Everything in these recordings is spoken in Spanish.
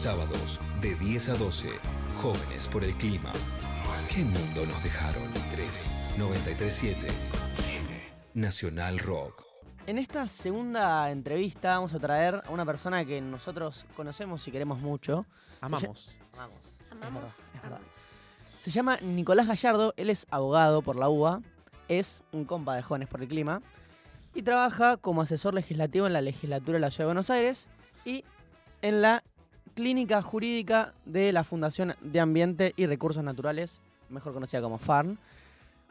Sábados de 10 a 12. Jóvenes por el clima. ¿Qué mundo nos dejaron? 3 937 Nacional Rock. En esta segunda entrevista vamos a traer a una persona que nosotros conocemos y queremos mucho. Amamos. Amamos. Amamos. Es verdad. Se llama Nicolás Gallardo, él es abogado por la UBA, es un compa de Jóvenes por el Clima y trabaja como asesor legislativo en la legislatura de la Ciudad de Buenos Aires y en la clínica jurídica de la Fundación de Ambiente y Recursos Naturales, mejor conocida como FARN.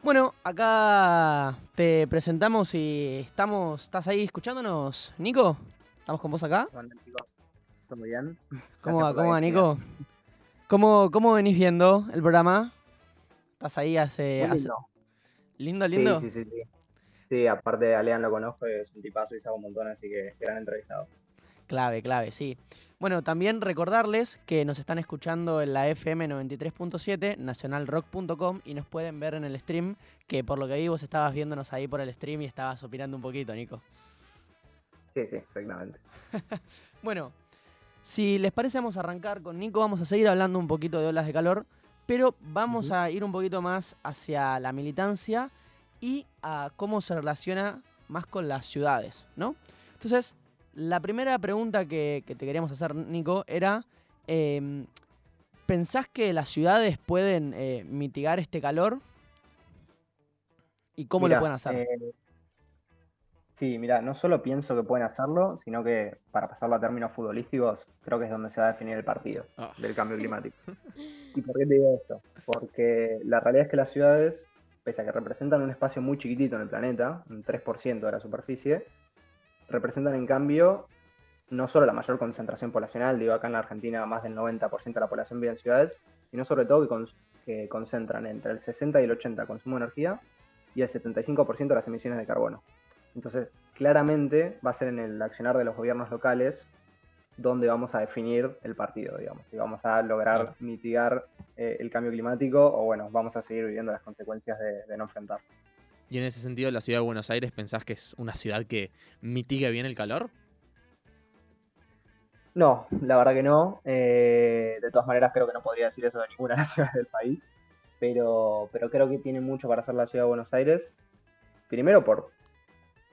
Bueno, acá te presentamos y estamos, ¿estás ahí escuchándonos, Nico? ¿Estamos con vos acá? ¿Cómo andan, chicos? ¿Todo muy bien? ¿Cómo va, cómo va. Nico? ¿Cómo, ¿Cómo venís viendo el programa? ¿Estás ahí hace... Muy hace- lindo. Lindo. Sí, sí, sí, sí. Sí, aparte a Lean lo conozco, es un tipazo y sabe un montón, así que gran entrevistado. Clave, clave, sí. Bueno, también recordarles que nos están escuchando en la FM 93.7, nacionalrock.com y nos pueden ver en el stream, que por lo que vi vos estabas viéndonos ahí por el stream y estabas opinando un poquito, Nico. Sí, sí, exactamente. Bueno, si les parece vamos a arrancar con Nico, vamos a seguir hablando un poquito de olas de calor, pero vamos a ir un poquito más hacia la militancia y a cómo se relaciona más con las ciudades, ¿no? Entonces, la primera pregunta que, que te queríamos hacer, Nico, era, em, ¿pensás que las ciudades pueden eh, mitigar este calor? ¿Y cómo Mirá, lo pueden hacer? eh, sí, mira, no solo pienso que pueden hacerlo, sino que para pasarlo a términos futbolísticos, creo que es donde se va a definir el partido Ah. del cambio climático. ¿Y por qué te digo esto? Porque la realidad es que las ciudades, pese a que representan un espacio muy chiquitito en el planeta, un 3% de la superficie, representan en cambio no solo la mayor concentración poblacional, digo acá en la Argentina más del 90% de la población vive en ciudades, sino sobre todo que, cons- que concentran entre el 60 y el 80 consumo de energía y el 75% de las emisiones de carbono. Entonces, claramente va a ser en el accionar de los gobiernos locales donde vamos a definir el partido, digamos, si vamos a lograr Claro. mitigar eh, el cambio climático o bueno, vamos a seguir viviendo las consecuencias de, de no enfrentar. Y en ese sentido, la ciudad de Buenos Aires, ¿pensás que es una ciudad que mitigue bien el calor? No, la verdad que no. Eh, de todas maneras, creo que no podría decir eso de ninguna de las ciudades del país. Pero, pero creo que tiene mucho para hacer la ciudad de Buenos Aires. Primero por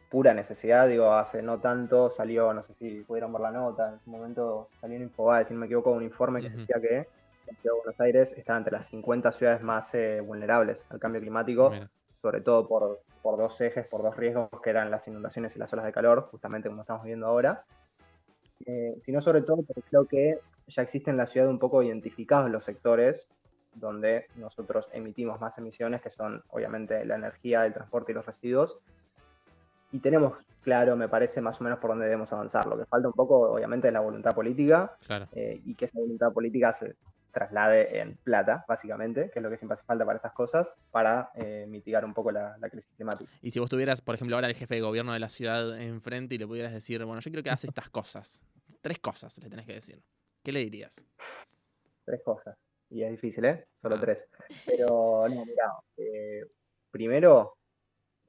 pura necesidad, digo, hace no tanto salió, no sé si pudieron ver la nota, en su momento salió en Infobae, si no me equivoco, un informe que decía que la ciudad de Buenos Aires está entre las 50 ciudades más eh, vulnerables al cambio climático Mira. Sobre todo por, por dos ejes, por dos riesgos que eran las inundaciones y las olas de calor, justamente como estamos viendo ahora, Eh, sino sobre todo porque creo que ya existen en la ciudad un poco identificados los sectores donde nosotros emitimos más emisiones, que son obviamente la energía, el transporte y los residuos, y tenemos claro, me parece, más o menos por dónde debemos avanzar. Lo que falta un poco, obviamente, es la voluntad política, Claro. eh, y que esa voluntad política se traslade en plata, básicamente, que es lo que siempre hace falta para estas cosas, para eh, mitigar un poco la, la crisis climática. Y si vos tuvieras, por ejemplo, ahora el jefe de gobierno de la ciudad enfrente y le pudieras decir, bueno, yo quiero que hagas estas cosas. Tres cosas le tenés que decir. ¿Qué le dirías? Tres cosas. Y es difícil, ¿eh? Solo Ah. tres. Pero, no, mira, eh, primero,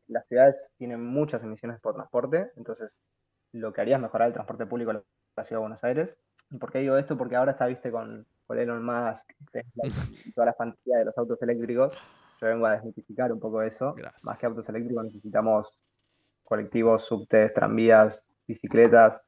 las ciudades tienen muchas emisiones por transporte, entonces lo que haría es mejorar el transporte público en la ciudad de Buenos Aires. ¿Y por qué digo esto? Porque ahora está, viste, con, con Elon Musk, Tesla y toda la fantasía de los autos eléctricos. Yo vengo a desmitificar un poco eso. Gracias. Más que autos eléctricos necesitamos colectivos, subtes, tranvías, bicicletas,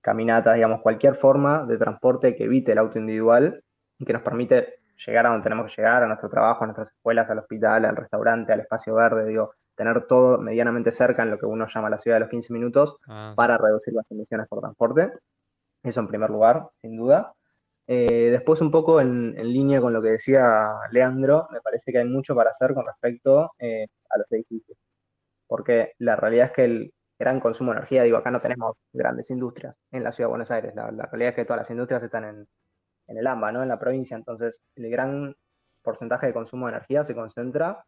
caminatas, digamos, cualquier forma de transporte que evite el auto individual y que nos permite llegar a donde tenemos que llegar, a nuestro trabajo, a nuestras escuelas, al hospital, al restaurante, al espacio verde, digo, tener todo medianamente cerca en lo que uno llama la ciudad de los 15 minutos Ah, para reducir las emisiones por transporte. Eso en primer lugar, sin duda. Eh, después, un poco en, en línea con lo que decía Leandro, me parece que hay mucho para hacer con respecto eh, a los edificios. Porque la realidad es que el gran consumo de energía, digo, acá no tenemos grandes industrias en la ciudad de Buenos Aires. La, la realidad es que todas las industrias están en, en el AMBA, ¿no? En la provincia. Entonces, el gran porcentaje de consumo de energía se concentra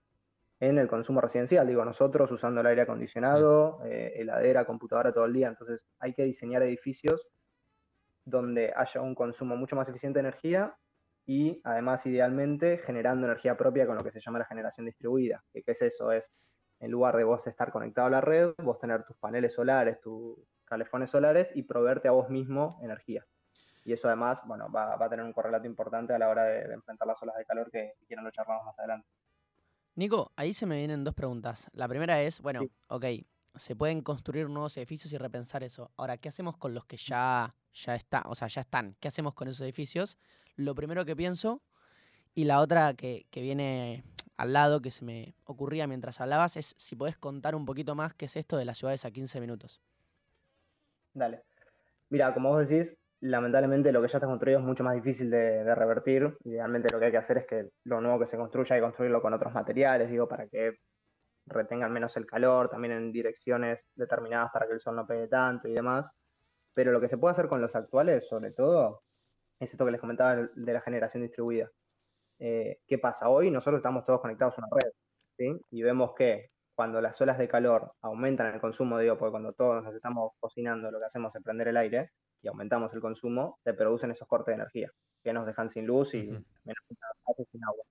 en el consumo residencial. Digo, nosotros usando el aire acondicionado, eh, heladera, computadora todo el día. Entonces, hay que diseñar edificios donde haya un consumo mucho más eficiente de energía y además idealmente generando energía propia con lo que se llama la generación distribuida. ¿Qué, qué es eso? Es en lugar de vos estar conectado a la red, vos tener tus paneles solares, tus calefones solares y proveerte a vos mismo energía. Y eso además, bueno, va, va a tener un correlato importante a la hora de, de enfrentar las olas de calor que si quieren lo charlamos más adelante. Nico, ahí se me vienen dos preguntas. La primera es, bueno, Sí. ok, se pueden construir nuevos edificios y repensar eso. Ahora, ¿qué hacemos con los que ya, ya está, o sea, ya están? ¿Qué hacemos con esos edificios? Lo primero que pienso, y la otra que, que viene al lado, que se me ocurría mientras hablabas, es si podés contar un poquito más qué es esto de las ciudades a 15 minutos. Dale. Mira, como vos decís, lamentablemente lo que ya está construido es mucho más difícil de, de revertir. Idealmente lo que hay que hacer es que lo nuevo que se construya hay que construirlo con otros materiales, digo, para que retengan menos el calor, también en direcciones determinadas para que el sol no pegue tanto y demás. Pero lo que se puede hacer con los actuales, sobre todo, es esto que les comentaba de la generación distribuida. Eh, ¿Qué pasa? Hoy nosotros estamos todos conectados a una red, ¿sí? Y vemos que cuando las olas de calor aumentan el consumo, digo, porque cuando todos nos estamos cocinando, lo que hacemos es prender el aire y aumentamos el consumo, se producen esos cortes de energía que nos dejan sin luz y Ujú. menos sin agua.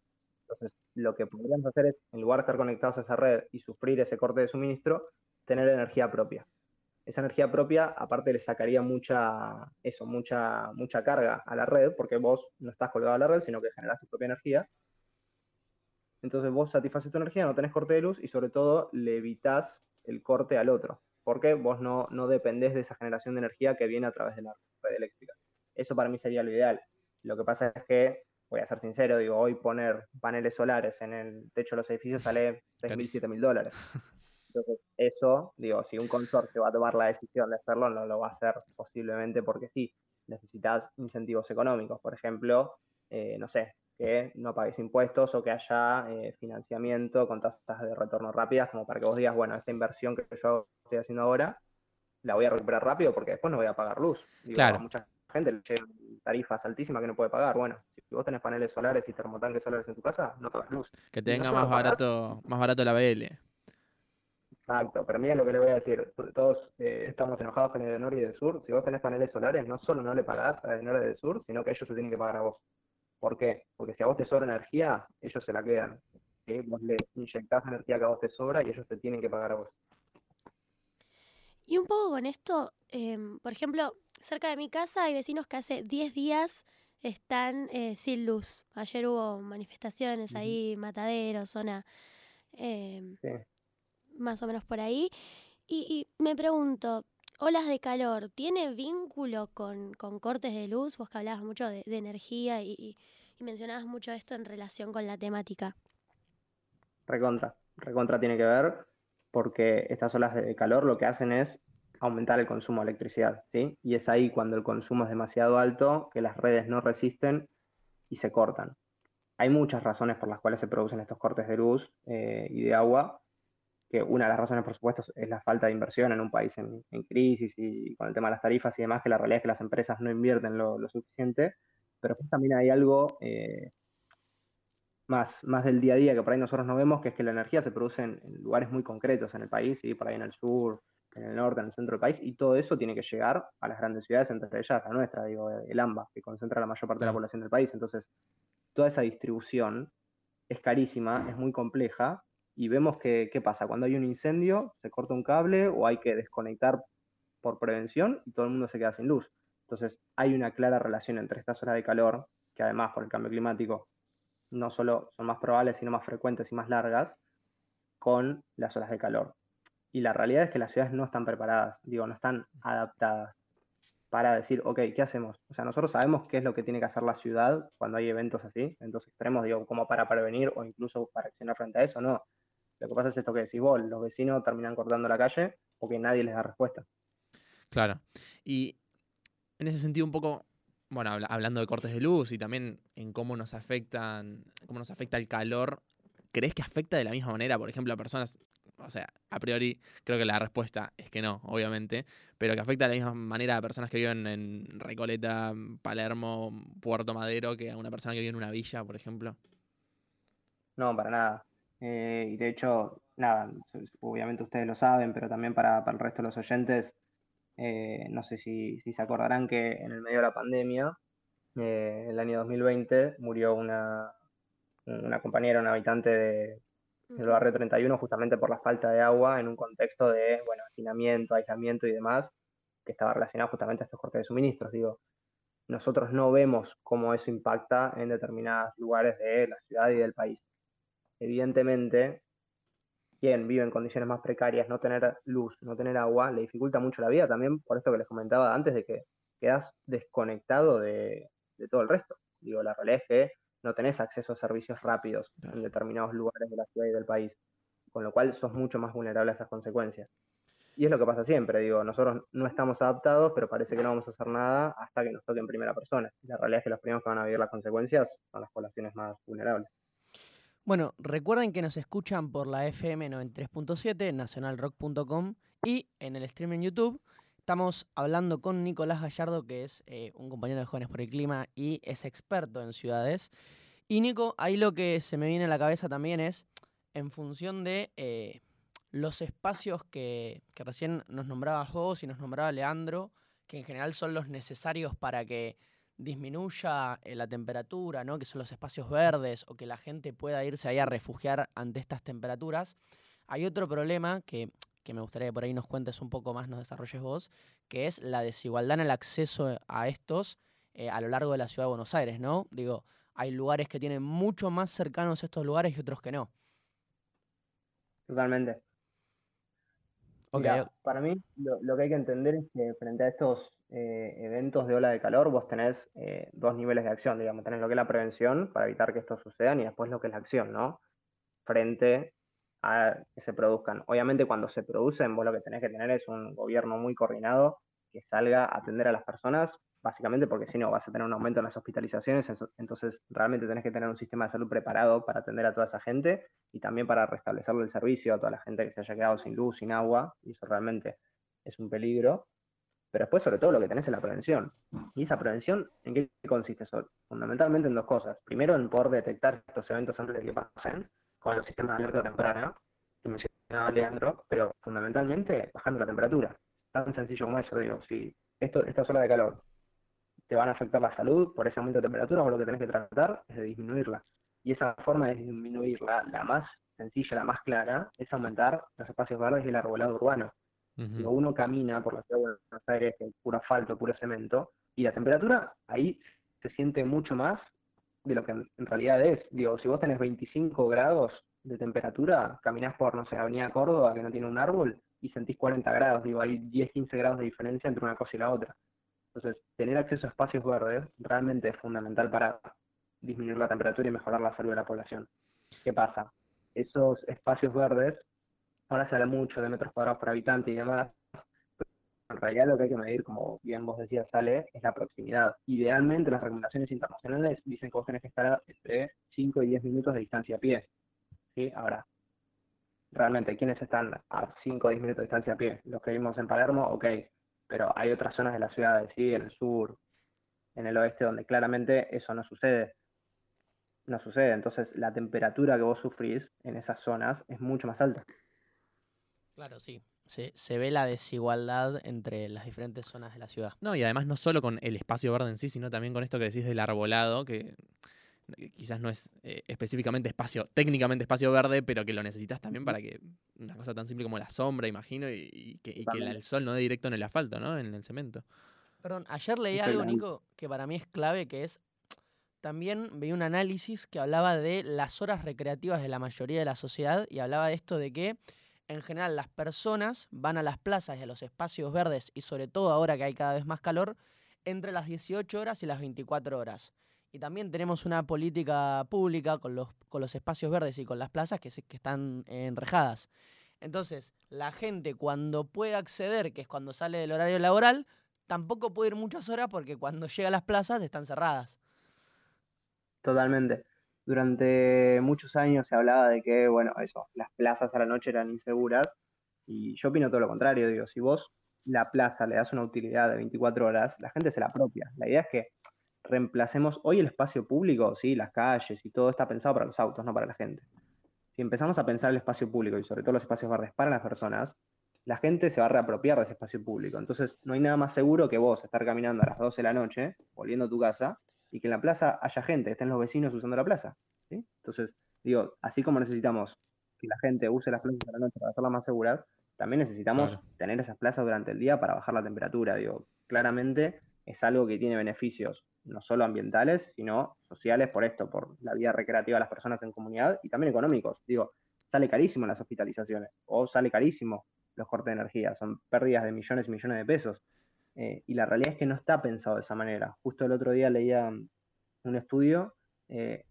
Entonces, lo que podríamos hacer es, en lugar de estar conectados a esa red y sufrir ese corte de suministro, tener energía propia. Esa energía propia, aparte, le sacaría mucha, eso, mucha, mucha carga a la red, porque vos no estás colgado a la red, sino que generas tu propia energía. Entonces vos satisfaces tu energía, no tenés corte de luz y sobre todo le evitas el corte al otro, porque vos no, no dependés de esa generación de energía que viene a través de la red eléctrica. Eso para mí sería lo ideal. Lo que pasa es que, voy a ser sincero, digo, hoy poner paneles solares en el techo de los edificios sale 6.000, Carísimo. 7.000 dólares. Entonces, eso, digo, si un consorcio va a tomar la decisión de hacerlo, no lo va a hacer posiblemente porque sí, necesitas incentivos económicos. Por ejemplo, eh, no sé, que no pagues impuestos o que haya eh, financiamiento con tasas de retorno rápidas, como para que vos digas, bueno, esta inversión que yo estoy haciendo ahora, la voy a recuperar rápido porque después no voy a pagar luz. Digo, Claro. mucha gente le llegan tarifas altísimas que no puede pagar. Bueno, si vos tenés paneles solares y termotanques solares en tu casa, no pagas luz. Que Y te no venga solo más barato, más barato la BL. Exacto, pero mira lo que le voy a decir. Todos eh, estamos enojados con el Norte y del Sur. Si vos tenés paneles solares, no solo no le pagás a Norte y del Sur, sino que ellos se tienen que pagar a vos. ¿Por qué? Porque si a vos te sobra energía, ellos se la quedan. ¿sí? Vos le inyectás energía que a vos te sobra y ellos te tienen que pagar a vos. Y un poco con esto, em, por ejemplo, cerca de mi casa hay vecinos que hace 10 días están eh, sin luz. Ayer hubo manifestaciones ahí, Matadero, zona em, Sí. Más o menos por ahí. Y, me pregunto, olas de calor, ¿tiene vínculo con, con cortes de luz? Vos que hablabas mucho de, energía y mencionabas mucho esto en relación con la temática. Recontra. Recontra tiene que ver porque estas olas de calor lo que hacen es aumentar el consumo de electricidad, ¿sí? Y es ahí cuando el consumo es demasiado alto que las redes no resisten y se cortan. Hay muchas razones por las cuales se producen estos cortes de luz eh, y de agua, que una de las razones, por supuesto, es la falta de inversión en un país en, en crisis y con el tema de las tarifas y demás, que la realidad es que las empresas no invierten lo, lo suficiente, pero después también hay algo eh, más, más del día a día que por ahí nosotros no vemos, que es que la energía se produce en, en lugares muy concretos en el país, ¿sí? por ahí en el sur, en el norte, en el centro del país, y todo eso tiene que llegar a las grandes ciudades, entre ellas la nuestra, digo, el AMBA, que concentra la mayor parte de la población del país. Entonces, toda esa distribución es carísima, es muy compleja, y vemos que, ¿qué pasa? Cuando hay un incendio, se corta un cable o hay que desconectar por prevención y todo el mundo se queda sin luz. Entonces, hay una clara relación entre estas horas de calor, que además por el cambio climático no solo son más probables, sino más frecuentes y más largas, con las olas de calor. Y la realidad es que las ciudades no están preparadas, digo, no están adaptadas para decir, ok, ¿qué hacemos? O sea, nosotros sabemos qué es lo que tiene que hacer la ciudad cuando hay eventos así, eventos extremos, digo, como para prevenir o incluso para accionar frente a eso, no. Lo que pasa es esto que decís vos, los vecinos terminan cortando la calle porque nadie les da respuesta. Claro. Y en ese sentido, un poco, bueno, habla- hablando de cortes de luz y también en cómo nos afectan, cómo nos afecta el calor, ¿crees que afecta de la misma manera, por ejemplo, a personas? O sea, a priori creo que la respuesta es que no, obviamente, pero que afecta de la misma manera a personas que viven en Recoleta, Palermo, Puerto Madero, que a una persona que vive en una villa, por ejemplo. No, para nada. Eh, y de hecho, nada, obviamente ustedes lo saben, pero también para, para el resto de los oyentes, eh, no sé si, si se acordarán que en el medio de la pandemia, eh, el año 2020, murió una, una compañera, una habitante de, del barrio 31 justamente por la falta de agua en un contexto de, bueno, hacinamiento, aislamiento y demás, que estaba relacionado justamente a estos cortes de suministros, digo. nosotros no vemos cómo eso impacta en determinados lugares de la ciudad y del país. Evidentemente, quien vive en condiciones más precarias, no tener luz, no tener agua, le dificulta mucho la vida también por esto que les comentaba antes de que quedas desconectado de, todo el resto. Digo, la realidad es que no tenés acceso a servicios rápidos en determinados lugares de la ciudad y del país, con lo cual sos mucho más vulnerable a esas consecuencias. Y es lo que pasa siempre, digo, nosotros no estamos adaptados, pero parece que no vamos a hacer nada hasta que nos toque en primera persona. La realidad es que los primeros que van a vivir las consecuencias son las poblaciones más vulnerables. Bueno, recuerden que nos escuchan por la FM 93.7, nacionalrock.com y en el stream en YouTube. Estamos hablando con Nicolás Gallardo, que es eh, un compañero de Jóvenes por el Clima y es experto en ciudades. Y Nico, ahí lo que se me viene a la cabeza también es, en función de eh, los espacios que, recién nos nombrabas vos y nos nombraba Leandro, que en general son los necesarios para que disminuya eh, la temperatura, ¿no? que son los espacios verdes, o que la gente pueda irse ahí a refugiar ante estas temperaturas. Hay otro problema que, me gustaría que por ahí nos cuentes un poco más, nos desarrolles vos, que es la desigualdad en el acceso a estos eh, a lo largo de la ciudad de Buenos Aires, ¿no? Digo, hay lugares que tienen mucho más cercanos estos lugares y otros que no. Totalmente para mí lo, que hay que entender es que frente a estos eh, eventos de ola de calor, vos tenés eh, dos niveles de acción, digamos, tenés lo que es la prevención para evitar que esto suceda y después lo que es la acción, ¿no? Frente a que se produzcan. Obviamente cuando se producen, vos lo que tenés que tener es un gobierno muy coordinado que salga a atender a las personas básicamente porque si no vas a tener un aumento en las hospitalizaciones, entonces realmente tenés que tener un sistema de salud preparado para atender a toda esa gente y también para restablecerle el servicio a toda la gente que se haya quedado sin luz, sin agua, y eso realmente es un peligro. Pero después, sobre todo, lo que tenés es la prevención. ¿Y esa prevención en qué consiste? Fundamentalmente en dos cosas. Primero, en poder detectar estos eventos antes de que pasen, con el sistema de alerta temprana, que mencionaba Leandro, pero fundamentalmente bajando la temperatura. Tan sencillo como eso, digo, si esto, esta ola de calor te van a afectar la salud por ese aumento de temperatura, o lo que tenés que tratar es de disminuirla. Y esa forma de disminuirla, la más sencilla, la más clara, es aumentar los espacios verdes y el arbolado urbano. Si uno camina por la ciudad de Buenos Aires en puro asfalto, puro cemento, y la temperatura ahí se siente mucho más de lo que en, realidad es. Digo, si vos tenés 25 grados de temperatura, caminás por, no sé, Avenida Córdoba, que no tiene un árbol, y sentís 40 grados. Digo, hay 10, 15 grados de diferencia entre una cosa y la otra. Entonces, tener acceso a espacios verdes realmente es fundamental para disminuir la temperatura y mejorar la salud de la población. ¿Qué pasa? Esos espacios verdes, ahora se habla mucho de metros cuadrados por habitante y demás, en realidad lo que hay que medir, como bien vos decías, Sale, es la proximidad. Idealmente las recomendaciones internacionales dicen que vos tenés que estar entre 5 y 10 minutos de distancia a pie. ¿Sí? Ahora, realmente, ¿quiénes están a 5 o 10 minutos de distancia a pie? Los que vimos en Palermo, ok, pero hay otras zonas de la ciudad, sí, en el sur, en el oeste, donde claramente eso no sucede. No sucede, entonces la temperatura que vos sufrís en esas zonas es mucho más alta. Claro, sí. Se, se, ve la desigualdad entre las diferentes zonas de la ciudad. No, y además no solo con el espacio verde en sí, sino también con esto que decís del arbolado, que quizás no es eh, específicamente espacio, técnicamente espacio verde, pero que lo necesitas también para que una cosa tan simple como la sombra, imagino, y, que, el sol no dé directo en el asfalto, ¿no? En el cemento. Perdón, ayer leí algo, Nico, que para mí es clave, que es, también vi un análisis que hablaba de las horas recreativas de la mayoría de la sociedad y hablaba de esto de que en general las personas van a las plazas y a los espacios verdes y sobre todo ahora que hay cada vez más calor, entre las 18 horas y las 24 horas. Y también tenemos una política pública con los, con los espacios verdes y con las plazas que, que están enrejadas. Entonces, la gente cuando puede acceder, que es cuando sale del horario laboral, tampoco puede ir muchas horas porque cuando llega a las plazas están cerradas. Totalmente. Durante muchos años se hablaba de que, bueno, eso, las plazas a la noche eran inseguras. Y yo opino todo lo contrario, digo, si vos la plaza le das una utilidad de 24 horas, la gente se la apropia. La idea es que reemplacemos hoy el espacio público, ¿sí? las calles y todo está pensado para los autos, no para la gente. Si empezamos a pensar el espacio público y sobre todo los espacios verdes para las personas, la gente se va a reapropiar de ese espacio público. Entonces, no hay nada más seguro que vos estar caminando a las 12 de la noche, volviendo a tu casa, y que en la plaza haya gente, estén los vecinos usando la plaza. Entonces, digo, así como necesitamos que la gente use las plazas de la noche para hacerlas más seguras, también necesitamos tener esas plazas durante el día para bajar la temperatura. Digo, claramente es algo que tiene beneficios no solo ambientales, sino sociales por esto, por la vida recreativa de las personas en comunidad y también económicos. Digo, sale carísimo las hospitalizaciones o sale carísimo los cortes de energía, son pérdidas de millones y millones de pesos. Eh, y la realidad es que no está pensado de esa manera. Justo el otro día leía un estudio, eh,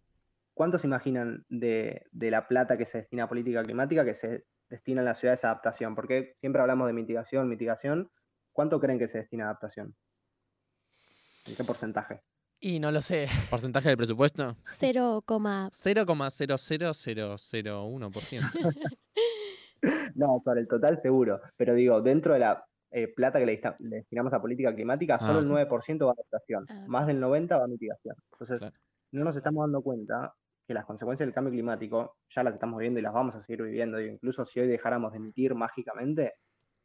¿cuántos imaginan de, de, la plata que se destina a política climática que se destina en la ciudad de adaptación? Porque siempre hablamos de mitigación, mitigación. ¿Cuánto creen que se destina a adaptación? ¿En qué porcentaje? Y no lo sé. ¿Porcentaje del presupuesto? 0,00001%. no, sobre el total seguro. Pero digo, dentro de la eh, plata que le, destinamos a política climática, solo el 9% ah. va a adaptación. Ah, Más del 90% va a mitigación. Entonces, no nos estamos dando cuenta que las consecuencias del cambio climático ya las estamos viendo y las vamos a seguir viviendo. incluso si hoy dejáramos de emitir mágicamente,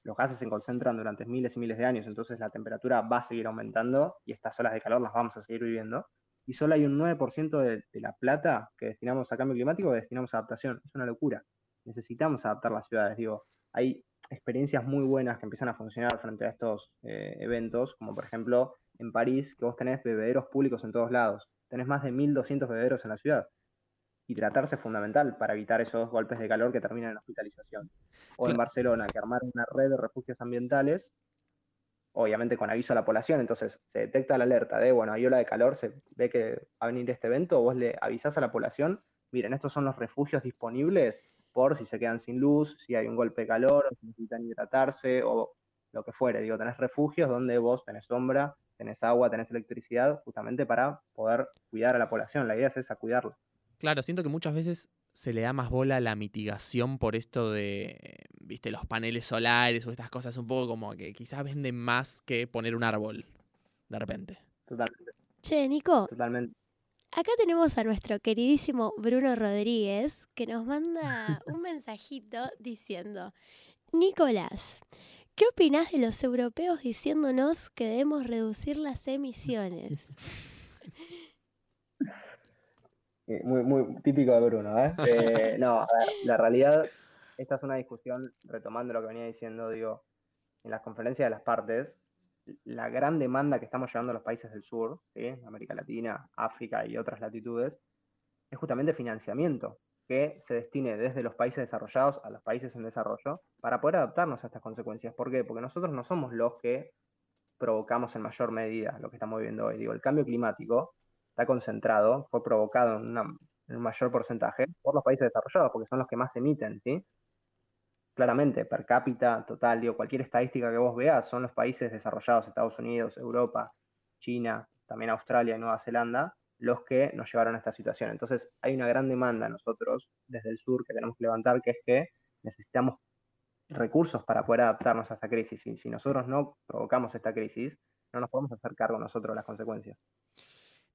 los gases se concentran durante miles y miles de años, entonces la temperatura va a seguir aumentando y estas olas de calor las vamos a seguir viviendo. Y solo hay un 9% de, la plata que destinamos a cambio climático que destinamos a adaptación. Es una locura. Necesitamos adaptar las ciudades. Digo, hay experiencias muy buenas que empiezan a funcionar frente a estos eh, eventos, como por ejemplo en París, que vos tenés bebederos públicos en todos lados. Tenés más de 1.200 bebederos en la ciudad y tratarse es fundamental para evitar esos golpes de calor que terminan en hospitalización. O en Barcelona, que armar una red de refugios ambientales, obviamente con aviso a la población, entonces se detecta la alerta de, bueno, hay ola de calor, se ve que va a venir este evento, vos le avisás a la población, miren, estos son los refugios disponibles por si se quedan sin luz, si hay un golpe de calor, si necesitan hidratarse o lo que fuere. Digo, tenés refugios donde vos tenés sombra, tenés agua, tenés electricidad, justamente para poder cuidar a la población. La idea es esa, cuidarlo. Claro, siento que muchas veces se le da más bola a la mitigación por esto de, viste, los paneles solares o estas cosas un poco como que quizás venden más que poner un árbol, de repente. Totalmente. Che, Nico. Totalmente. Acá tenemos a nuestro queridísimo Bruno Rodríguez que nos manda un mensajito diciendo, Nicolás, ¿qué opinás de los europeos diciéndonos que debemos reducir las emisiones? muy, muy típico de Bruno, ¿eh? eh no, la realidad, esta es una discusión, retomando lo que venía diciendo, digo, en las conferencias de las partes, la gran demanda que estamos llevando a los países del sur, América Latina, África y otras latitudes, es justamente financiamiento que se destine desde los países desarrollados a los países en desarrollo para poder adaptarnos a estas consecuencias. ¿Por qué? Porque nosotros no somos los que provocamos en mayor medida lo que estamos viviendo hoy. Digo, el cambio climático está concentrado, fue provocado en, un mayor porcentaje por los países desarrollados, porque son los que más emiten, ¿sí? Claramente, per cápita, total, digo, cualquier estadística que vos veas, son los países desarrollados, Estados Unidos, Europa, China, también Australia y Nueva Zelanda, los que nos llevaron a esta situación. Entonces, hay una gran demanda nosotros desde el sur que tenemos que levantar, que es que necesitamos recursos para poder adaptarnos a esta crisis. Y si nosotros no provocamos esta crisis, no nos podemos hacer cargo nosotros de las consecuencias.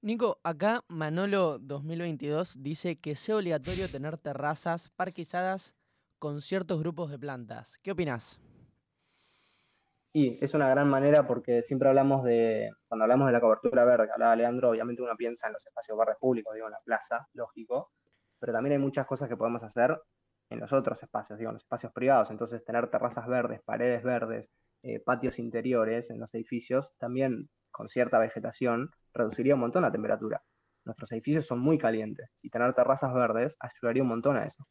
Nico, acá Manolo 2022 dice que sea obligatorio tener terrazas parquizadas con ciertos grupos de plantas. ¿Qué opinas? Y es una gran manera porque siempre hablamos de, cuando hablamos de la cobertura verde, hablaba Leandro, obviamente uno piensa en los espacios verdes públicos, digo, en la plaza, lógico, pero también hay muchas cosas que podemos hacer en los otros espacios, digo, en los espacios privados. Entonces, tener terrazas verdes, paredes verdes, eh, patios interiores en los edificios, también con cierta vegetación, reduciría un montón la temperatura. Nuestros edificios son muy calientes y tener terrazas verdes ayudaría un montón a eso.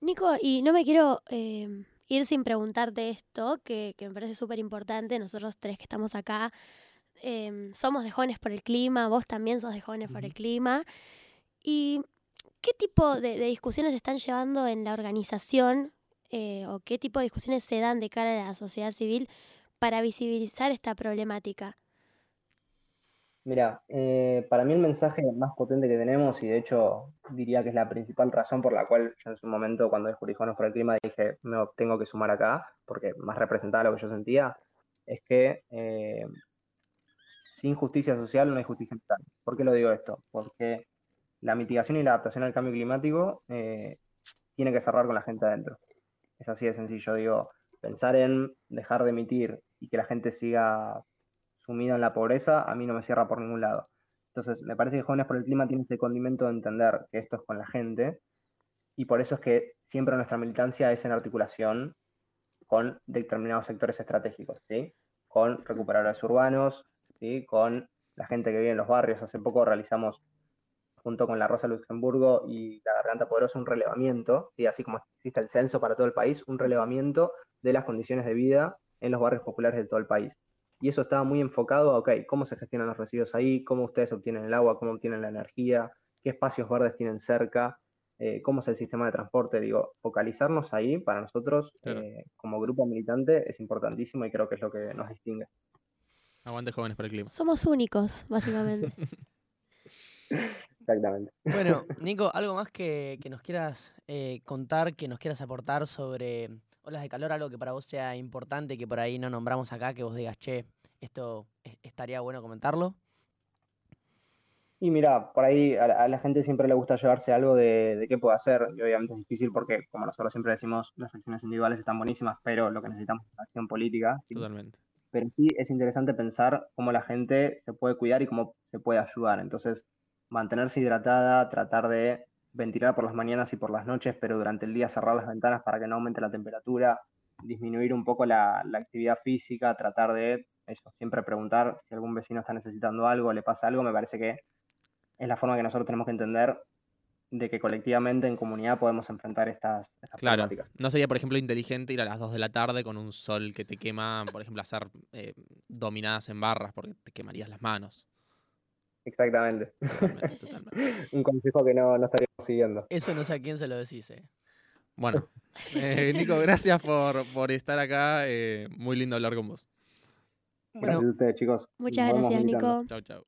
Nico, y no me quiero em, ir sin preguntarte esto, que, me parece súper importante. Nosotros tres que estamos acá em, somos de jóvenes por el clima, vos también sos de jóvenes por el clima. ¿Y qué tipo de, discusiones están llevando en la organización eh, o qué tipo de discusiones se dan de cara a la sociedad civil para visibilizar esta problemática? Mira, eh, para mí el mensaje más potente que tenemos, y de hecho diría que es la principal razón por la cual yo en su momento cuando descubrí Jóvenes por el Clima dije, me tengo que sumar acá, porque más representaba lo que yo sentía, es que eh, sin justicia social no hay justicia ambiental. ¿Por qué lo digo esto? Porque la mitigación y la adaptación al cambio climático eh, tiene que cerrar con la gente adentro. Es así de sencillo, digo, pensar en dejar de emitir y que la gente siga sumido en la pobreza, a mí no me cierra por ningún lado. Entonces, me parece que Jóvenes por el Clima tiene ese condimento de entender que esto es con la gente, y por eso es que siempre nuestra militancia es en articulación con determinados sectores estratégicos, ¿sí? con recuperadores urbanos, ¿sí? con la gente que vive en los barrios. Hace poco realizamos, junto con la Rosa Luxemburgo y la Garganta Poderosa, un relevamiento, y así como existe el censo para todo el país, un relevamiento de las condiciones de vida en los barrios populares de todo el país. Y eso estaba muy enfocado a, ok, cómo se gestionan los residuos ahí, cómo ustedes obtienen el agua, cómo obtienen la energía, qué espacios verdes tienen cerca, eh, cómo es el sistema de transporte. Digo, focalizarnos ahí para nosotros Claro. eh, como grupo militante es importantísimo y creo que es lo que nos distingue. Aguante jóvenes por el clima. Somos únicos, básicamente. Exactamente. Bueno, Nico, ¿algo más que, que nos quieras eh, contar, que nos quieras aportar sobre olas de calor? Algo que para vos sea importante, que por ahí no nombramos acá, que vos digas, che, esto es- estaría bueno comentarlo. Y mira, por ahí a la, a la gente siempre le gusta llevarse algo de, de qué puede hacer, y obviamente es difícil porque, como nosotros siempre decimos, las acciones individuales están buenísimas, pero lo que necesitamos es acción política. ¿sí? Totalmente. Pero sí es interesante pensar cómo la gente se puede cuidar y cómo se puede ayudar. Entonces, mantenerse hidratada, tratar de ventilar por las mañanas y por las noches, pero durante el día cerrar las ventanas para que no aumente la temperatura, disminuir un poco la, la actividad física, tratar de eso, siempre preguntar si algún vecino está necesitando algo, le pasa algo, me parece que es la forma que nosotros tenemos que entender de que colectivamente en comunidad podemos enfrentar estas, estas Claro. No sería, por ejemplo, inteligente ir a las 2 de la tarde con un sol que te quema, por ejemplo, hacer eh, dominadas en barras porque te quemarías las manos. Exactamente. Totalmente, totalmente. Un consejo que no, no estaríamos siguiendo. Eso no sé a quién se lo decís, eh. Bueno, eh, Nico, gracias por, por estar acá. eh, muy lindo hablar con vos. Bueno, Gracias a ustedes, chicos. Muchas Nos gracias. Nico. Chau, chau.